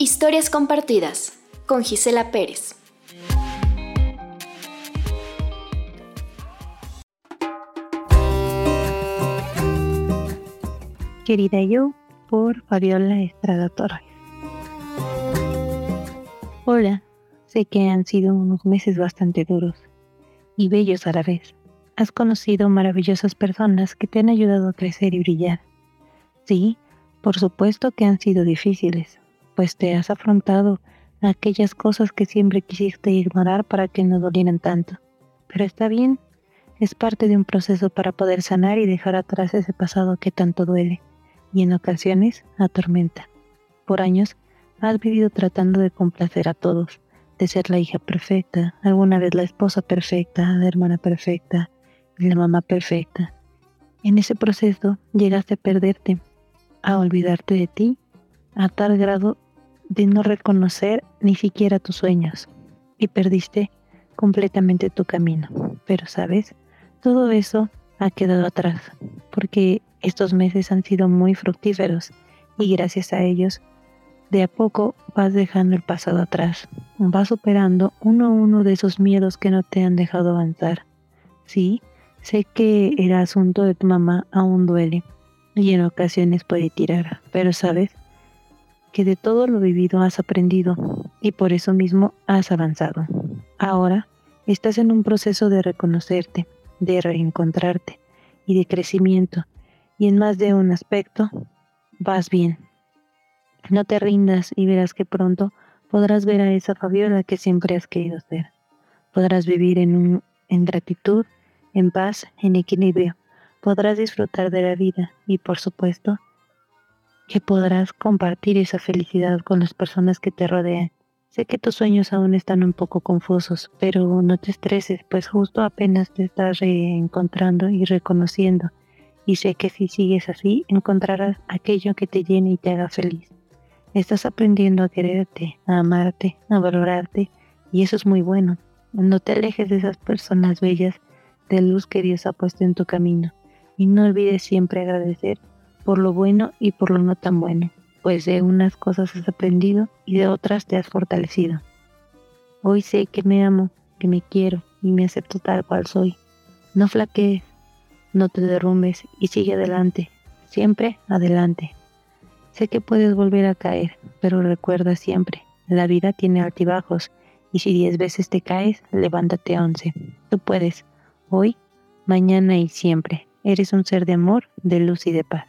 Historias compartidas con Gisela Pérez. Querida yo, por Fabiola Estrada Torres. Hola, sé que han sido unos meses bastante duros y bellos a la vez. Has conocido maravillosas personas que te han ayudado a crecer y brillar. Sí, por supuesto que han sido difíciles, pues te has afrontado aquellas cosas que siempre quisiste ignorar para que no dolieran tanto. Pero está bien, es parte de un proceso para poder sanar y dejar atrás ese pasado que tanto duele y en ocasiones atormenta. Por años has vivido tratando de complacer a todos, de ser la hija perfecta, alguna vez la esposa perfecta, la hermana perfecta la mamá perfecta. En ese proceso llegaste a perderte, a olvidarte de ti, a tal grado de no reconocer ni siquiera tus sueños y perdiste completamente tu camino. Pero sabes, todo eso ha quedado atrás, porque estos meses han sido muy fructíferos y gracias a ellos, de a poco vas dejando el pasado atrás, vas superando uno a uno de esos miedos que no te han dejado avanzar. Sí, sé que el asunto de tu mamá aún duele y en ocasiones puede tirar, pero sabes que de todo lo vivido has aprendido y por eso mismo has avanzado. Ahora estás en un proceso de reconocerte, de reencontrarte y de crecimiento y en más de un aspecto vas bien. No te rindas y verás que pronto podrás ver a esa Fabiola que siempre has querido ser. Podrás vivir en, un, en gratitud, en paz, en equilibrio. Podrás disfrutar de la vida y por supuesto que podrás compartir esa felicidad con las personas que te rodean. Sé que tus sueños aún están un poco confusos, pero no te estreses, pues justo apenas te estás reencontrando y reconociendo y sé que si sigues así encontrarás aquello que te llene y te haga feliz. Estás aprendiendo a quererte, a amarte, a valorarte y eso es muy bueno. No te alejes de esas personas bellas de luz que Dios ha puesto en tu camino y no olvides siempre agradecer por lo bueno y por lo no tan bueno, pues de unas cosas has aprendido y de otras te has fortalecido. Hoy sé que me amo, que me quiero y me acepto tal cual soy. No flaquees, no te derrumbes y sigue adelante, siempre adelante. Sé que puedes volver a caer, pero recuerda siempre, la vida tiene altibajos y si diez veces te caes, levántate once. Tú puedes, hoy, mañana y siempre. Eres un ser de amor, de luz y de paz.